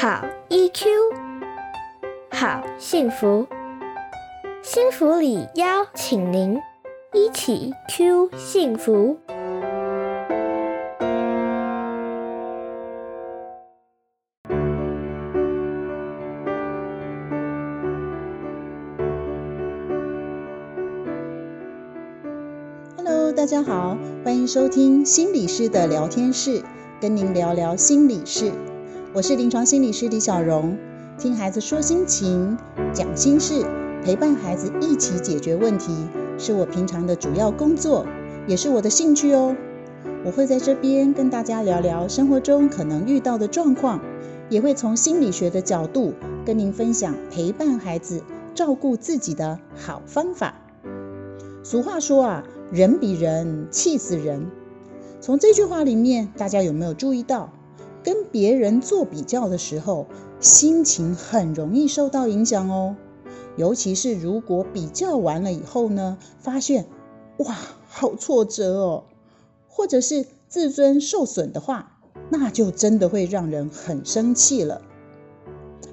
好 EQ，好幸福，幸福里邀请您一起 Q 幸福。Hello，大家好，欢迎收听心理师的聊天室，跟您聊聊心理事。我是临床心理师李小荣，听孩子说心情，讲心事，陪伴孩子一起解决问题，是我平常的主要工作，也是我的兴趣哦。我会在这边跟大家聊聊生活中可能遇到的状况，也会从心理学的角度跟您分享陪伴孩子、照顾自己的好方法。俗话说啊，人比人气死人。从这句话里面，大家有没有注意到？跟别人做比较的时候，心情很容易受到影响哦。尤其是如果比较完了以后呢，发现哇，好挫折哦，或者是自尊受损的话，那就真的会让人很生气了。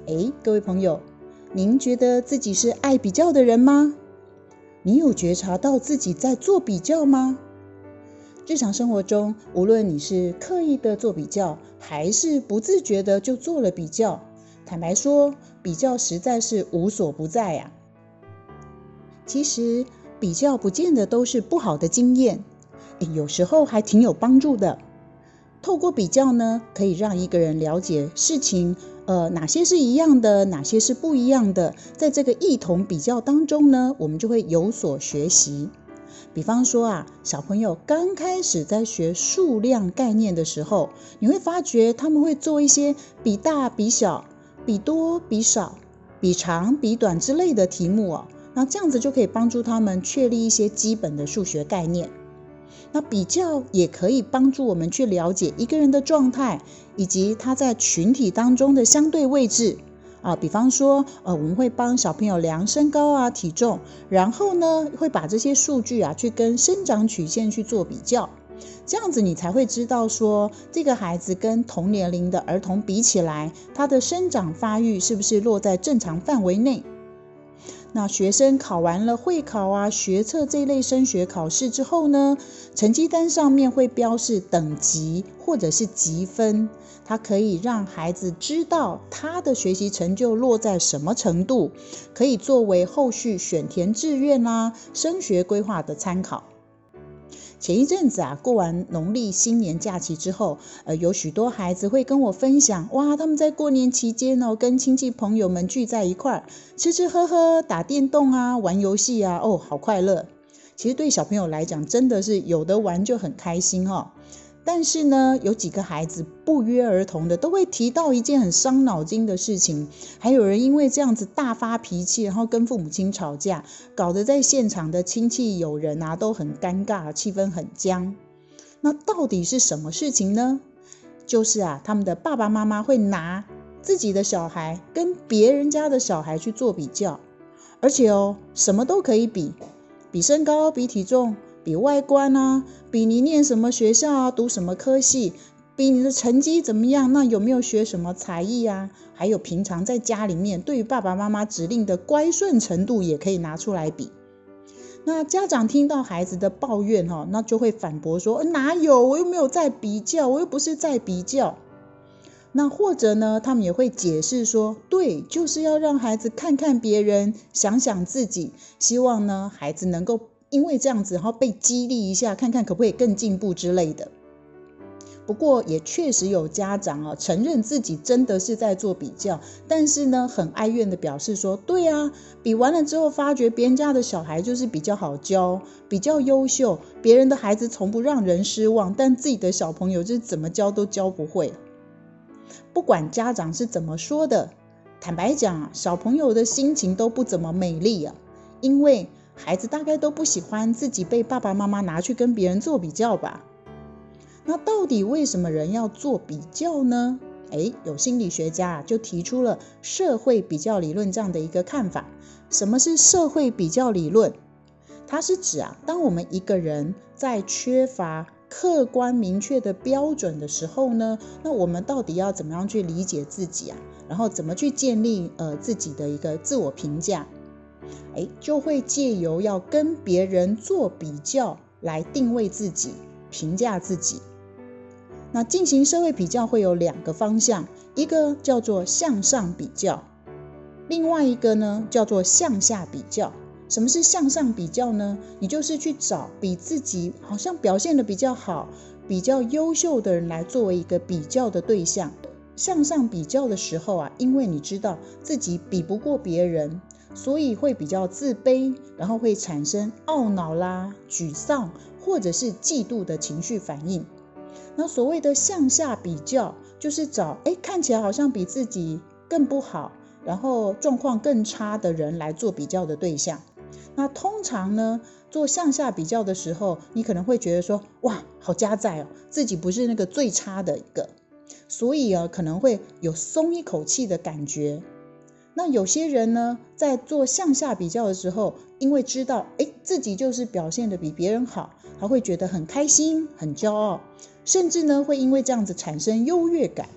哎，各位朋友，您觉得自己是爱比较的人吗？你有觉察到自己在做比较吗？日常生活中，无论你是刻意的做比较，还是不自觉的就做了比较，坦白说，比较实在是无所不在呀。其实，比较不见得都是不好的经验，有时候还挺有帮助的。透过比较呢，可以让一个人了解事情，呃，哪些是一样的，哪些是不一样的。在这个异同比较当中呢，我们就会有所学习。比方说啊，小朋友刚开始在学数量概念的时候，你会发觉他们会做一些比大比小、比多比少、比长比短之类的题目哦。那这样子就可以帮助他们确立一些基本的数学概念。那比较也可以帮助我们去了解一个人的状态，以及他在群体当中的相对位置。啊，比方说，呃，我们会帮小朋友量身高啊、体重，然后呢，会把这些数据啊，去跟生长曲线去做比较，这样子你才会知道说，这个孩子跟同年龄的儿童比起来，他的生长发育是不是落在正常范围内？那学生考完了会考啊、学测这一类升学考试之后呢，成绩单上面会标示等级或者是积分，它可以让孩子知道他的学习成就落在什么程度，可以作为后续选填志愿啦、升学规划的参考。前一阵子啊，过完农历新年假期之后，呃，有许多孩子会跟我分享，哇，他们在过年期间哦，跟亲戚朋友们聚在一块儿，吃吃喝喝，打电动啊，玩游戏啊，哦，好快乐。其实对小朋友来讲，真的是有的玩就很开心哦。但是呢，有几个孩子不约而同的都会提到一件很伤脑筋的事情，还有人因为这样子大发脾气，然后跟父母亲吵架，搞得在现场的亲戚友人啊都很尴尬，气氛很僵。那到底是什么事情呢？就是啊，他们的爸爸妈妈会拿自己的小孩跟别人家的小孩去做比较，而且哦，什么都可以比，比身高，比体重。比外观啊，比你念什么学校啊，读什么科系，比你的成绩怎么样？那有没有学什么才艺啊？还有平常在家里面对于爸爸妈妈指令的乖顺程度也可以拿出来比。那家长听到孩子的抱怨哈，那就会反驳说：哪有？我又没有在比较，我又不是在比较。那或者呢，他们也会解释说：对，就是要让孩子看看别人，想想自己，希望呢孩子能够。因为这样子，然后被激励一下，看看可不可以更进步之类的。不过也确实有家长啊，承认自己真的是在做比较，但是呢，很哀怨的表示说：对啊，比完了之后，发觉别人家的小孩就是比较好教，比较优秀，别人的孩子从不让人失望，但自己的小朋友就是怎么教都教不会。不管家长是怎么说的，坦白讲啊，小朋友的心情都不怎么美丽啊，因为。孩子大概都不喜欢自己被爸爸妈妈拿去跟别人做比较吧？那到底为什么人要做比较呢？诶，有心理学家就提出了社会比较理论这样的一个看法。什么是社会比较理论？它是指啊，当我们一个人在缺乏客观明确的标准的时候呢，那我们到底要怎么样去理解自己啊？然后怎么去建立呃自己的一个自我评价？哎，就会借由要跟别人做比较来定位自己、评价自己。那进行社会比较会有两个方向，一个叫做向上比较，另外一个呢叫做向下比较。什么是向上比较呢？你就是去找比自己好像表现的比较好、比较优秀的人来作为一个比较的对象。向上比较的时候啊，因为你知道自己比不过别人，所以会比较自卑，然后会产生懊恼啦、沮丧或者是嫉妒的情绪反应。那所谓的向下比较，就是找哎看起来好像比自己更不好，然后状况更差的人来做比较的对象。那通常呢，做向下比较的时候，你可能会觉得说，哇，好加载哦，自己不是那个最差的一个，所以啊，可能会有松一口气的感觉。那有些人呢，在做向下比较的时候，因为知道，哎，自己就是表现的比别人好，他会觉得很开心、很骄傲，甚至呢，会因为这样子产生优越感。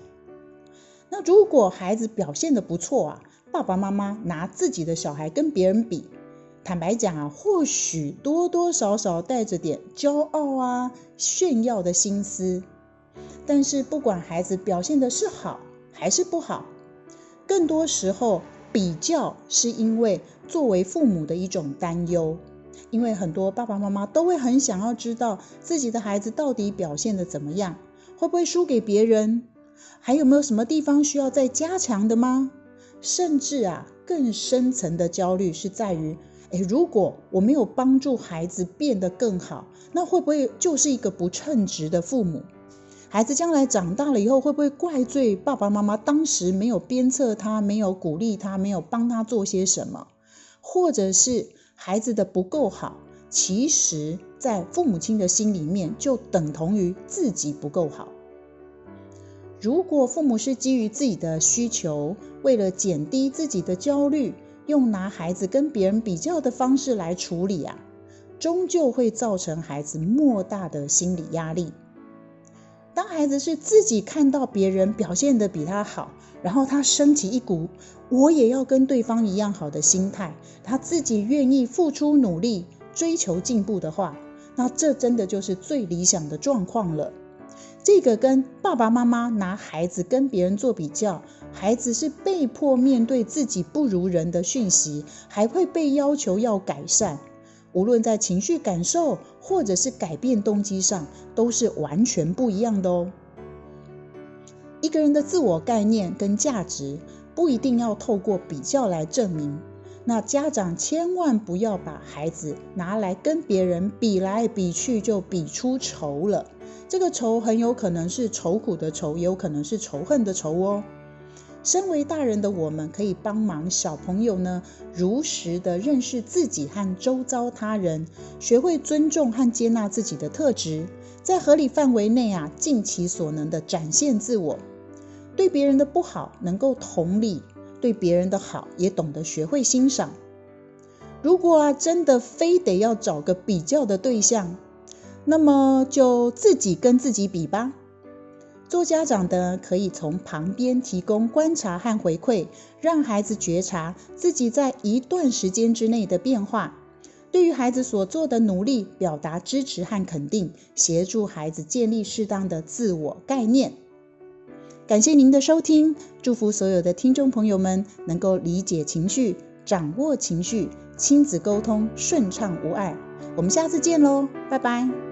那如果孩子表现的不错啊，爸爸妈妈拿自己的小孩跟别人比。坦白讲啊，或许多多少少带着点骄傲啊、炫耀的心思。但是不管孩子表现的是好还是不好，更多时候比较是因为作为父母的一种担忧。因为很多爸爸妈妈都会很想要知道自己的孩子到底表现的怎么样，会不会输给别人，还有没有什么地方需要再加强的吗？甚至啊，更深层的焦虑是在于。诶，如果我没有帮助孩子变得更好，那会不会就是一个不称职的父母？孩子将来长大了以后，会不会怪罪爸爸妈妈当时没有鞭策他，没有鼓励他，没有帮他做些什么？或者是孩子的不够好，其实在父母亲的心里面就等同于自己不够好。如果父母是基于自己的需求，为了减低自己的焦虑。用拿孩子跟别人比较的方式来处理啊，终究会造成孩子莫大的心理压力。当孩子是自己看到别人表现的比他好，然后他升起一股我也要跟对方一样好的心态，他自己愿意付出努力追求进步的话，那这真的就是最理想的状况了。这个跟爸爸妈妈拿孩子跟别人做比较，孩子是被迫面对自己不如人的讯息，还会被要求要改善，无论在情绪感受或者是改变动机上，都是完全不一样的哦。一个人的自我概念跟价值不一定要透过比较来证明，那家长千万不要把孩子拿来跟别人比来比去，就比出仇了。这个仇很有可能是愁苦的愁，也有可能是仇恨的仇哦。身为大人的我们，可以帮忙小朋友呢，如实的认识自己和周遭他人，学会尊重和接纳自己的特质，在合理范围内啊，尽其所能的展现自我。对别人的不好能够同理，对别人的好也懂得学会欣赏。如果啊，真的非得要找个比较的对象，那么就自己跟自己比吧。做家长的可以从旁边提供观察和回馈，让孩子觉察自己在一段时间之内的变化。对于孩子所做的努力，表达支持和肯定，协助孩子建立适当的自我概念。感谢您的收听，祝福所有的听众朋友们能够理解情绪，掌握情绪，亲子沟通顺畅无碍。我们下次见喽，拜拜。